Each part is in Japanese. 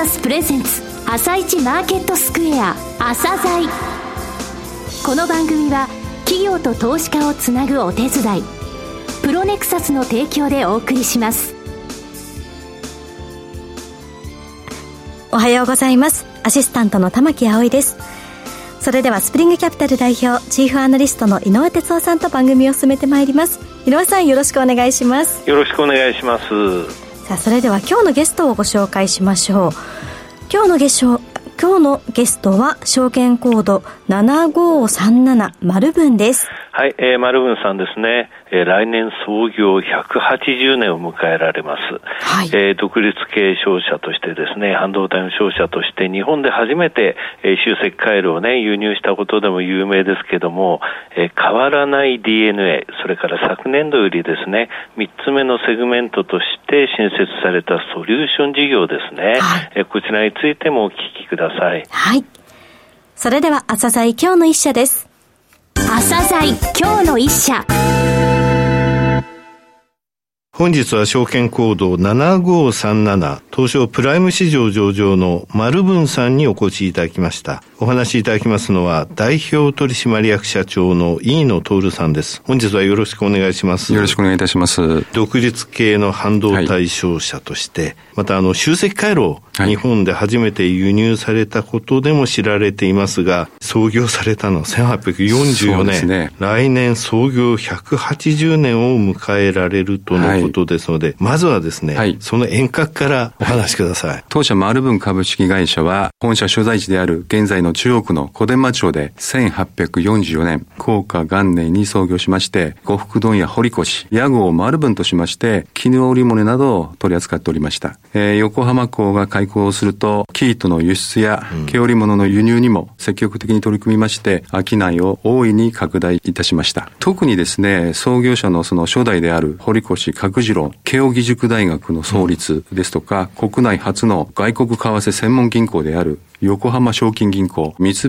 サスプレゼンツ朝一マーケットスクエア朝鮮この番組は企業と投資家をつなぐお手伝いプロネクサスの提供でお送りします。おはようございます。アシスタントの玉木葵です。それではスプリングキャピタル代表チーフアナリストの井上哲夫さんと番組を進めてまいります。井上さんよろしくお願いします。よろしくお願いしますさあそれでは今日のゲストをご紹介しましょう。今日のゲスト今日のゲストは証券コード7537丸文です。はい、えー、丸文さんですね、えー、来年創業180年を迎えられます、はいえー、独立系商社としてですね、半導体の商社として日本で初めて、えー、集積回路をね、輸入したことでも有名ですけども、えー、変わらない DNA、それから昨年度よりですね、3つ目のセグメントとして新設されたソリューション事業ですね、はい、えー、こちらについてもお聞きください。はい。それでは、朝鮮今日の一社です。朝鮮今日の一社。本日は証券コード7537東証プライム市場上場の丸文さんにお越しいただきました。お話しいただきますのは代表取締役社長の飯野徹さんです。本日はよろしくお願いします。よろしくお願いいたします。独立系の半導体商社として、はい、またあの集積回路を日本で初めて輸入されたことでも知られていますが、創業されたのは1844年、ね、来年創業180年を迎えられるとのことことですので、まずはですね、はい、その遠隔からお話しください。当社マルブン株式会社は、本社所在地である現在の中央区の小伝馬町で1844年、高価元年に創業しまして、呉服問屋堀越、屋号マルブンとしまして、絹織物などを取り扱っておりました。えー、横浜港が開港すると、生糸の輸出や毛織物の輸入にも積極的に取り組みまして、商いを大いに拡大いたしました。特にですね、創業者のその初代である堀越角次郎、慶應義塾大学の創立ですとか、うん、国内初の外国為替専門銀行である横浜賞金銀行、三菱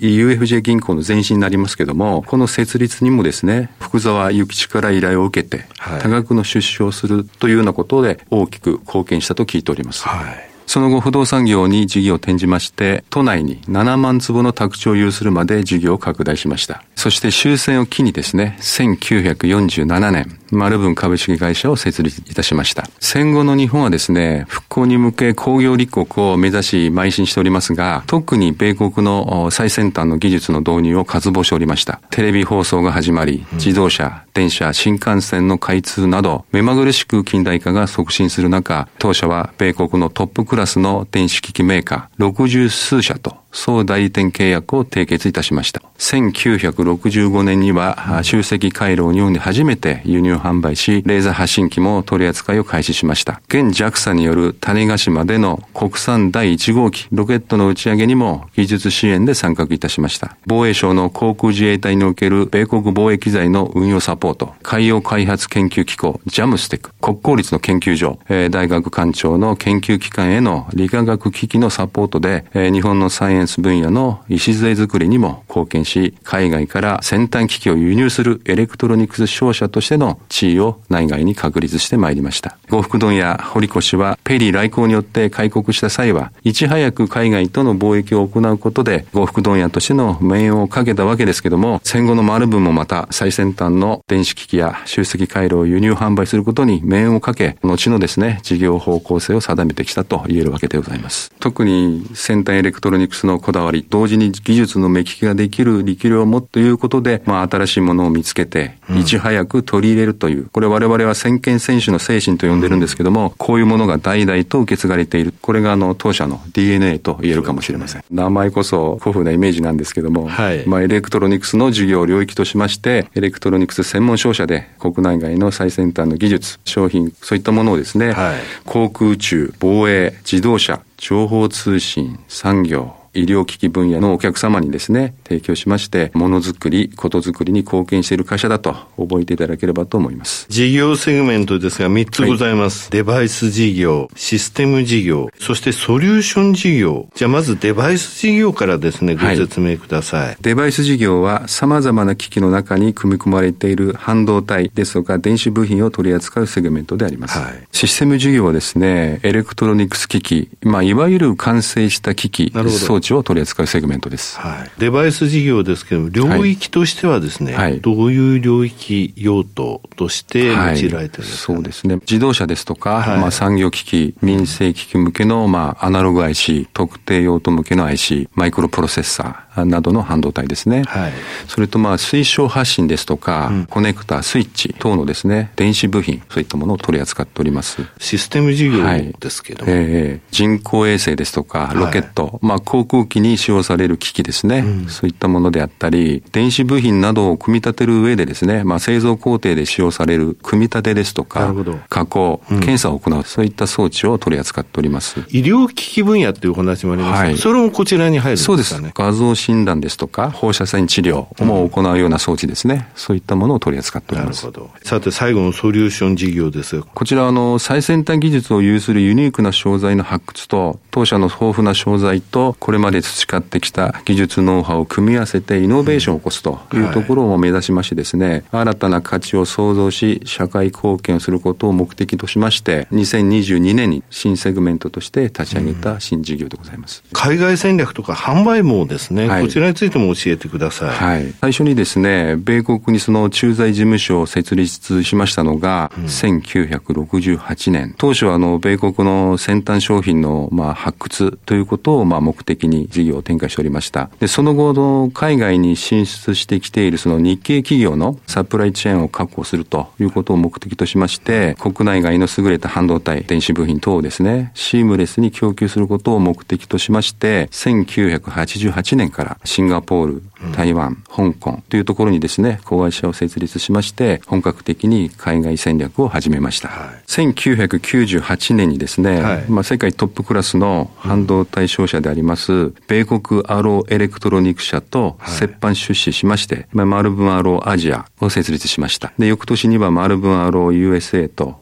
UFJ 銀行の前身になりますけども、この設立にもですね、福沢諭吉から依頼を受けて、多額の出資をするというようなことで大きく貢献したと聞いております。はいその後不動産業に事業を転じまして、都内に7万坪の宅地を有するまで事業を拡大しました。そして終戦を機にですね、1947年、丸文株式会社を設立いたしました。戦後の日本はですね、復興に向け工業立国を目指し邁進しておりますが、特に米国の最先端の技術の導入を渇望しておりました。テレビ放送が始まり、自動車、電車、新幹線の開通など、目まぐるしく近代化が促進する中、当社は米国のトップクラスの電子機器メーカー60数社と総代理店契約を締結いたしました。1965年には、集積回路を日本で初めて輸入販売し、レーザー発信機も取り扱いを開始しました。現 JAXA による種子島での国産第1号機、ロケットの打ち上げにも技術支援で参画いたしました。防衛省の航空自衛隊における米国防衛機材の運用サポート、海洋開発研究機構、JAMSTEC、国公立の研究所、大学官庁の研究機関への理化学機器のサポートで、日本のサイエンス分野の礎作りにも貢献し、海外から先端機器を輸入するエレクトロニクス商社としての地位を内外に確立してまいりました。呉服問屋堀越はペリー来航によって開国した際は、いち早く海外との貿易を行うことで、呉服問屋としての命運をかけたわけですけども、戦後の丸文もまた最先端の電子機器や集積回路を輸入販売することに命運をかけ、後のですね、事業方向性を定めてきたと言えるわけでございます。特に先端エレクトロニクスのこだわり、同時に技術の目利きができる力量を持つということで、まあ、新しいものを見つけて、いち早く取り入れるという、これ我々は先見先取の精神と呼んでるんですけども、こういうものが代々と受け継がれている。これがあの、当社の DNA と言えるかもしれません。名前こそ古風なイメージなんですけども、はい、まあ、エレクトロニクスの事業領域としまして、エレクトロニクス専門商社で国内外の最先端の技術、商品、そういったものをですね、はい、航空宇宙、防衛、自動車、情報通信、産業、医療機器分野のお客様にですね、提供しまして、ものづくり、ことづくりに貢献している会社だと覚えていただければと思います。事業セグメントですが3つございます。はい、デバイス事業、システム事業、そしてソリューション事業。じゃあまずデバイス事業からですね、ご説明ください。はい、デバイス事業は様々な機器の中に組み込まれている半導体ですとか電子部品を取り扱うセグメントであります。はい、システム事業はですね、エレクトロニクス機器、まあいわゆる完成した機器、装置を取り扱うセグメントです。はい、デバイス事業ですけども、領域としてはですね、はい、どういう領域用途として用いられてるんですか、ね、そうですね。自動車ですとか、まあ産業機器、民生機器向けの、まあアナログ IC、特定用途向けの IC、マイクロプロセッサーなどの半導体ですね。はい、それとまあ推奨発信ですとか、うん、コネクタ、スイッチ等のですね、電子部品、そういったものを取り扱っております。システム事業ですけど、はい、えー、人工衛星ですとか、ロケット、はい、まあ航空機に使用される機器ですね、うん、そういったものであったり、電子部品などを組み立てる上でですね、まあ製造工程で使用される組み立てですとか、加工、うん、検査を行う、そういった装置を取り扱っております。医療機器分野っていうお話もありますはい、それもこちらに入るんですかね。そうです。画像診断ですとか、放射線治療も行うような装置ですね。そういったものを取り扱っております。なるほど。さて、最後のソリューション事業です。こちら、あの、最先端技術を有するユニークな商材の発掘と、当社の豊富な商材と、これまで培ってきた技術ノウハウを組み合わせてイノベーションを起こすというところを目指しましてですね、はい、新たな価値を創造し、社会貢献をすることを目的としまして、2022年に新セグメントとして立ち上げた新事業でございます。海外戦略とか販売網ですね、はい、こちらについても教えてください。はい。最初にですね、米国にその駐在事務所を設立しましたのが、うん、1968年。当初はあの、米国の先端商品のまあ発掘ということをまあ目的に事業を展開しておりました。で、その後の海外に進出してきているその日系企業のサプライチェーンを確保するということを目的としまして、国内外の優れた半導体、電子部品等をですね、シームレスに供給することを目的としまして、1988年からシンガポール、台湾、香港というところにですね、子会社を設立しまして、本格的に海外戦略を始めました。はい、1998年にですね、はい、まあ世界トップクラスの半導体商社であります、米国アローエレクトロニク社と折半出資しまして、まあ、マルブンアローアジアを設立しました。で、翌年にはマルブンアロー USA とを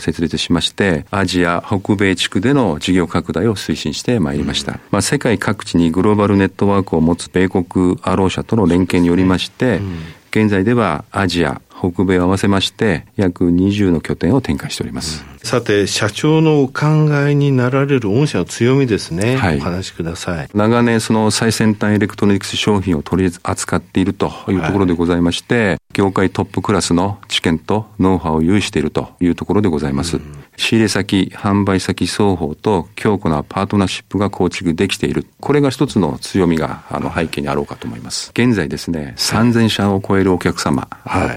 設立しまして、アジア、北米地区での事業拡大を推進してまいりました。うん、まあ、世界各地にグローバルネットワークを持つ米国アロー社との連携によりまして、うん、現在ではアジア、北米を合わせまして約20の拠点を展開しております。うん、さて、社長のお考えになられる御社の強みですね。はい、お話しください。長年その最先端エレクトロニクス商品を取り扱っているというところでございまして、はい、業界トップクラスの知見とノウハウを有しているというところでございます。うん仕入れ先、販売先双方と強固なパートナーシップが構築できている。これが一つの強みがあの背景にあろうかと思います。現在ですね、3000社を超えるお客様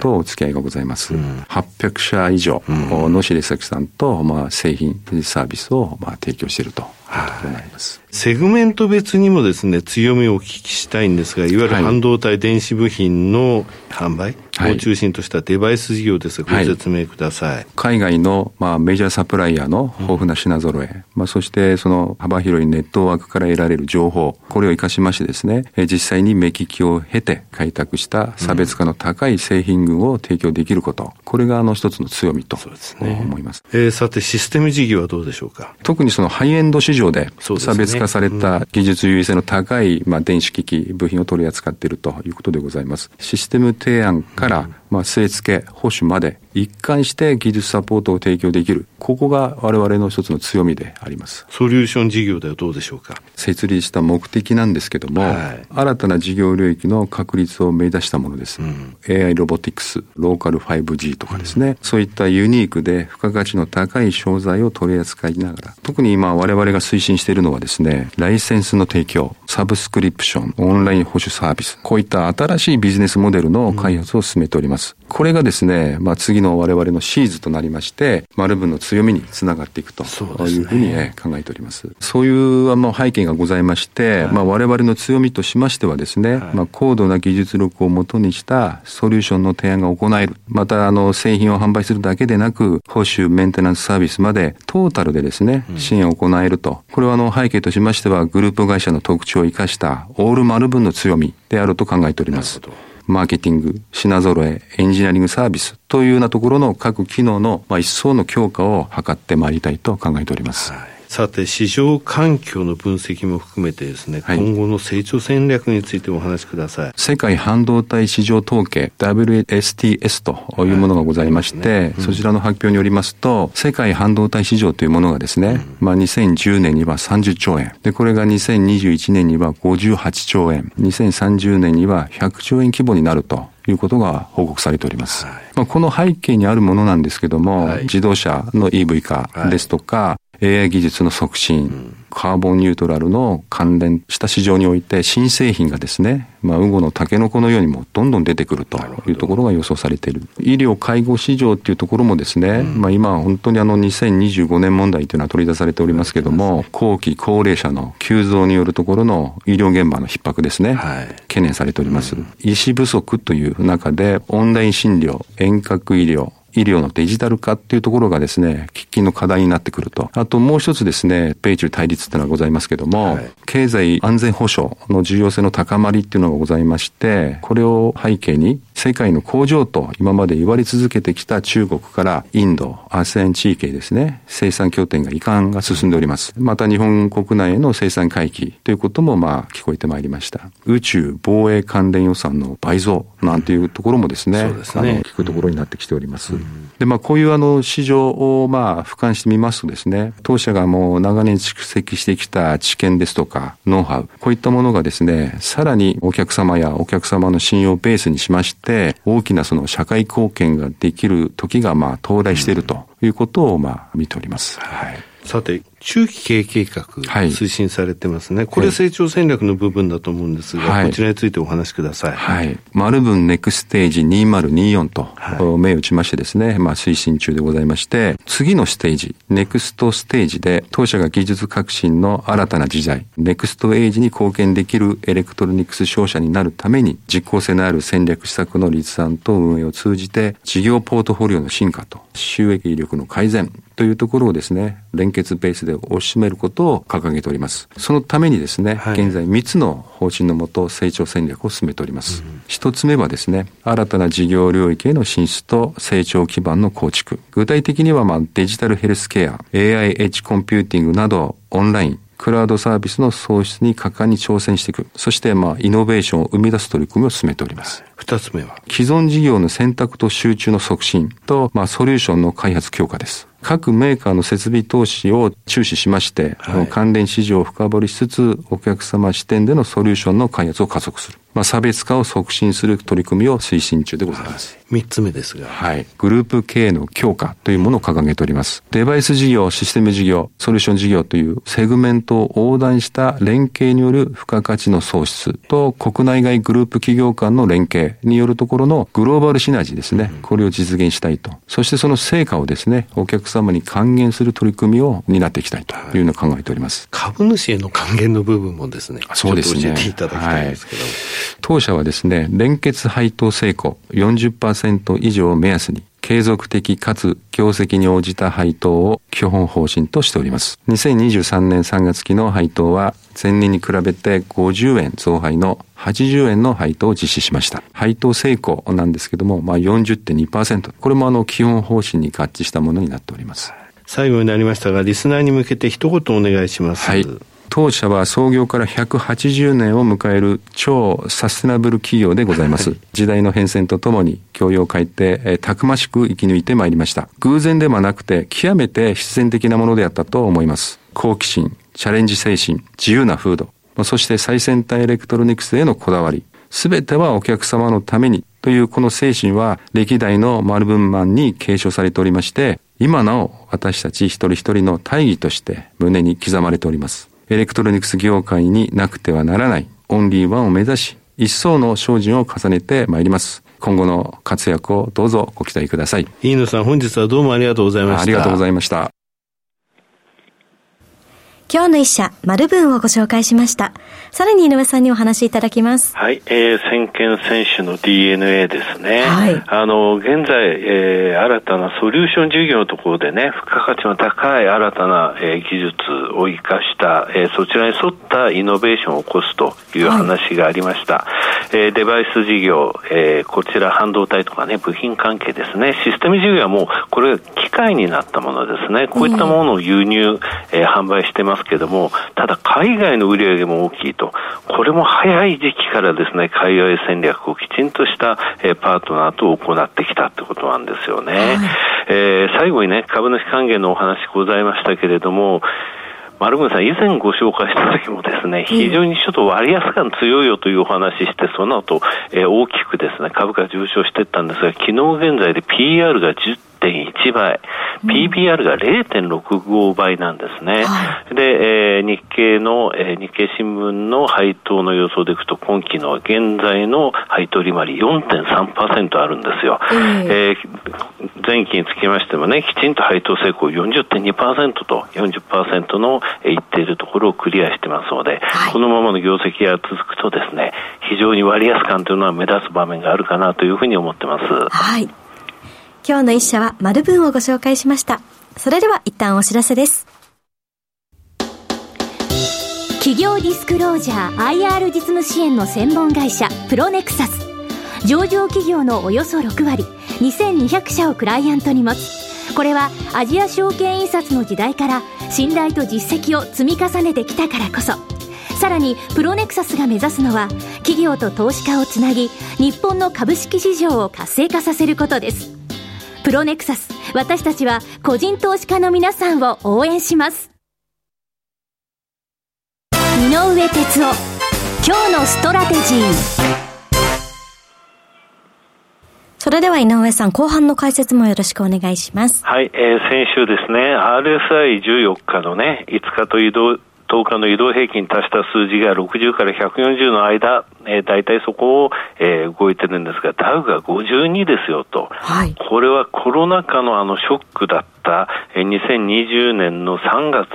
とお付き合いがございます。はい、800社以上の仕入れ先さんと、まあ、製品、サービスをまあ提供していると。となります。セグメント別にもですね、強みをお聞きしたいんですが、いわゆる半導体電子部品の販売を中心としたデバイス事業ですが、ご説明ください。海外の、まあ、メジャーサプライヤーの豊富な品揃え、うん、まあ、そしてその幅広いネットワークから得られる情報、これを活かしましてですね、実際に目利きを経て開拓した差別化の高い製品群を提供できること、これがあの一つの強みと思います。すね、えー、さて、システム事業はどうでしょうか？特にそのハイエンド市場で差別化された技術優位性の高い、まあ、電子機器、部品を取り扱っているということでございます。システム提案から、まあ、据え付け、保守まで一貫して技術サポートを提供できる。ここが我々の一つの強みであります。ソリューション事業ではどうでしょうか？設立した目的なんですけども、はい、新たな事業領域の確立を目指したものです。うん、AI ロボティクス、ローカル 5G とかですね、うん、そういったユニークで付加価値の高い商材を取り扱いながら、特に今我々が推進しているのはですね、ライセンスの提供、サブスクリプション、オンライン保守サービス、こういった新しいビジネスモデルの開発を進めております。。これがですね、まあ次の我々のシーズとなりまして、丸分の強みにつながっていくというふうに、ね、考えております。そういうあの背景がございまして、はい、まあ我々の強みとしましてはですね、はい、まあ高度な技術力をもとにしたソリューションの提案が行える。またあの製品を販売するだけでなく、報酬、メンテナンスサービスまでトータルでですね、支援を行えると。これはあの背景としましては、グループ会社の特徴を生かしたオール丸分の強みであると考えております。マーケティング、品揃え、エンジニアリングサービスというようなところの各機能の、まあ、一層の強化を図ってまいりたいと考えております。はいさて、市場環境の分析も含めてですね、はい、今後の成長戦略についてお話しください。世界半導体市場統計 WSTS というものがございまして、はいねうん、そちらの発表によりますと、世界半導体市場というものがですね、うん、まあ2010年には30兆円。で、これが2021年には58兆円。2030年には100兆円規模になると。いうことが報告されております。はい、まあ、この背景にあるものなんですけども、はい、自動車の EV 化ですとか、AI 技術の促進、カーボンニュートラルの関連した市場において新製品がですね、まあ、ウゴのタケノコのようにもどんどん出てくるというところが予想されている。医療介護市場っていうところもですね、うん、まあ今本当にあの2025年問題というのは取り出されておりますけども、後期高齢者の急増によるところの医療現場の逼迫ですね、はい、懸念されております。うん、医師不足という中でオンライン診療、遠隔医療、医療のデジタル化っていうところがですね、喫緊の課題になってくると。あともう一つですね、米中対立っていうのがございますけども、はい、経済安全保障の重要性の高まりっていうのがございまして、これを背景に世界の工場と今まで言われ続けてきた中国からインド、ASEAN 地域へですね、生産拠点が移管が進んでおります。また日本国内への生産回帰ということもまあ聞こえてまいりました。宇宙防衛関連予算の倍増なんていうところもですね、うん、すねあの聞くところになってきております。うんで、まあ、こういうあの市場をまあ俯瞰してみますとですね、当社がもう長年蓄積してきた知見ですとか、ノウハウ、こういったものがですね、さらにお客様やお客様の信用ベースにしまして、大きなその社会貢献ができる時がまあ到来しているということをまあ見ております。はい。さて、中期経営計画、推進されてますね、はい、これ、成長戦略の部分だと思うんですが、はい、こちらについてお話しください。はい。丸文 Nextage 2024と、はい、銘打ちましてですね、まあ、推進中でございまして、次のステージ、 next stage で、当社が技術革新の新たな時代、 next age に貢献できるエレクトロニクス商社になるために、実効性のある戦略施策の立案と運営を通じて、事業ポートフォリオの進化と、収益力の改善というところをですね、連結ベースで推し進めることを掲げております。そのためにですね、はい、現在3つの方針のもと成長戦略を進めております。一、うん、つ目はですね、新たな事業領域への進出と成長基盤の構築。具体的には、まあ、デジタルヘルスケア、AI エッジコンピューティングなど、オンライン、クラウドサービスの創出に果敢に挑戦していく。そして、まあ、イノベーションを生み出す取り組みを進めております。二つ目は？既存事業の選択と集中の促進と、まあ、ソリューションの開発強化です。各メーカーの設備投資を注視しまして、はい、関連市場を深掘りしつつ、お客様視点でのソリューションの開発を加速する。まあ、差別化を促進する取り組みを推進中でございます。三、はい、つ目ですが。はい。グループ経営の強化というものを掲げております。デバイス事業、システム事業、ソリューション事業というセグメントを横断した連携による付加価値の創出と国内外グループ企業間の連携によるところのグローバルシナジーですね。これを実現したいと。そしてその成果をですね、お客様に還元する取り組みを担っていきたいというのを考えております。株主への還元の部分もですね、そうですね。教えていただきたいんですけど。はい当社はですね、連結配当成功40%以上を目安に、継続的かつ業績に応じた配当を基本方針としております。2023年3月期の配当は前年に比べて50円増配の80円の配当を実施しました。配当成功なんですけども、まあ40.2%。これもあの基本方針に合致したものになっております。最後になりましたが、リスナーに向けて一言お願いします。はい。当社は創業から180年を迎える超サステナブル企業でございます。はい、時代の変遷とともに教養を変えて、えー、たくましく生き抜いてまいりました。偶然ではなくて極めて必然的なものであったと思います。好奇心、チャレンジ精神、自由な風土、そして最先端エレクトロニクスへのこだわり、すべてはお客様のためにというこの精神は歴代の丸文マンに継承されておりまして、今なお私たち一人一人の大義として胸に刻まれております。エレクトロニクス業界になくてはならないオンリーワンを目指し、一層の精進を重ねてまいります。今後の活躍をどうぞご期待ください。飯野さん、本日はどうもありがとうございました。ありがとうございました。今日の一社、丸文をご紹介しました。さらに井上さんにお話しいただきます。はい、えー、先見選手の DNA ですね。はい。あの、現在、えー、新たなソリューション事業のところでね、付加価値の高い新たな、えー、技術を生かした、えー、そちらに沿ったイノベーションを起こすという話がありました。はい、えー、デバイス事業、えー、こちら半導体とかね、部品関係ですね、システム事業はもう、これ機械になったものですね。こういったものを輸入、えー、販売してますけども、ただ海外の売り上げも大きいと、これも早い時期からですね、海外戦略をきちんとした、えパートナーと行ってきたってことなんですよね。はい、えー、最後にね、株主還元のお話ございましたけれども、丸村さん、以前ご紹介した時もですね、非常にちょっと割安感強いよというお話して、その後、えー、大きくですね、株価上昇していったんですが、昨日現在で PR が10 1.1倍、PBR が0.65倍なんですね。はい、で、えー、日経の、えー、日経新聞の配当の予想でいくと、今期の現在の配当利回り4.3%あるんですよ。えー、えー、前期につきましてもね、きちんと配当成功40.2%と40%の、えー、言っているところをクリアしてますので、はい、このままの業績が続くとですね、非常に割安感というのは目立つ場面があるかなというふうに思ってます。はい。今日の一社は丸文をご紹介しました。それでは一旦お知らせです。企業ディスクロージャー IR 実務支援の専門会社プロネクサス。上場企業のおよそ6割、2200社をクライアントに持つ。これはアジア証券印刷の時代から信頼と実績を積み重ねてきたからこそ。さらにプロネクサスが目指すのは企業と投資家をつなぎ日本の株式市場を活性化させることですプロネクサス、私たちは個人投資家の皆さんを応援します。井上哲夫、今日のストラテジー。それでは井上さん、後半の解説もよろしくお願いします。はい、えー、先週ですね、RSI14 日のね、5日と移動、10日の移動平均足した数字が60から140の間、えー、大体そこを、えー、動いてるんですが、ダウが52ですよと、はい、これはコロナ禍のあのショックだった、えー、2020年の3月、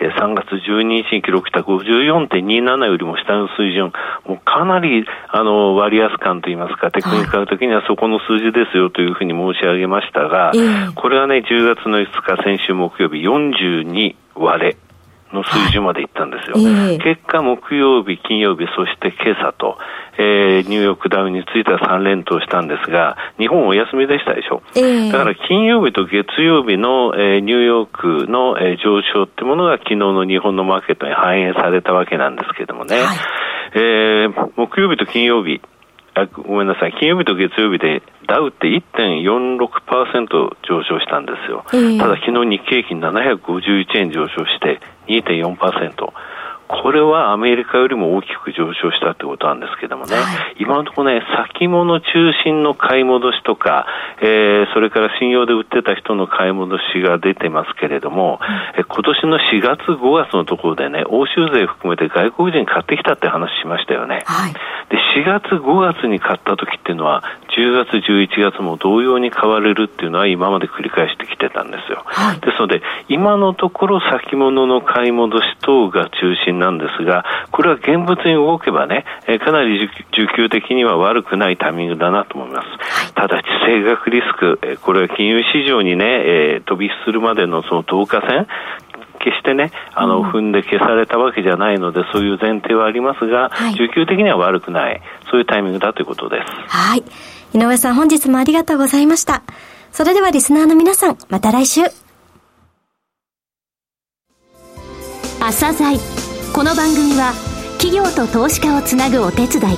3月12日に記録した54.27よりも下の水準、もうかなりあの割安感といいますか、テクニカル的にはそこの数字ですよというふうに申し上げましたが、これはね、10月の5日、先週木曜日42割。れ。の水準までいったんですよ。はいえー、結果、木曜日、金曜日、そして今朝と、えー、ニューヨークダウについては3連投したんですが、日本お休みでしたでしょ。えー、だから金曜日と月曜日の、えー、ニューヨークの、えー、上昇ってものが昨日の日本のマーケットに反映されたわけなんですけどもね、はい、えー、木曜日と金曜日、あごめんなさい、金曜日と月曜日でダウって1.46%上昇したんですよ。えー、ただ昨日日経平均751円上昇して2.4%。これはアメリカよりも大きく上昇したってことなんですけどもね、はい、今のところね、先物中心の買い戻しとか、えー、それから信用で売ってた人の買い戻しが出てますけれども、うん、今年の4月、5月のところでね、欧州税含めて外国人買ってきたって話しましたよね。はい、で、4月、5月に買った時っていうのは、10月、11月も同様に買われるっていうのは今まで繰り返してきてたんですよ。はい、ですので、今のところ先物の買い戻し等が中心なんですが、これは現物に動けばね、えかなり需給的には悪くないタイミングだなと思います。ただ、地政学リスク、えこれは金融市場にね、え飛び火するまでのその投下線、決してね、あの、踏んで消されたわけじゃないので、そういう前提はありますが、はい、需給的には悪くない、そういうタイミングだということです。はい。井上さん、本日もありがとうございました。それではリスナーの皆さん、また来週。朝鮮この番組は企業と投資家をつなぐお手伝い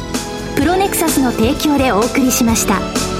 プロネクサスの提供でお送りしました。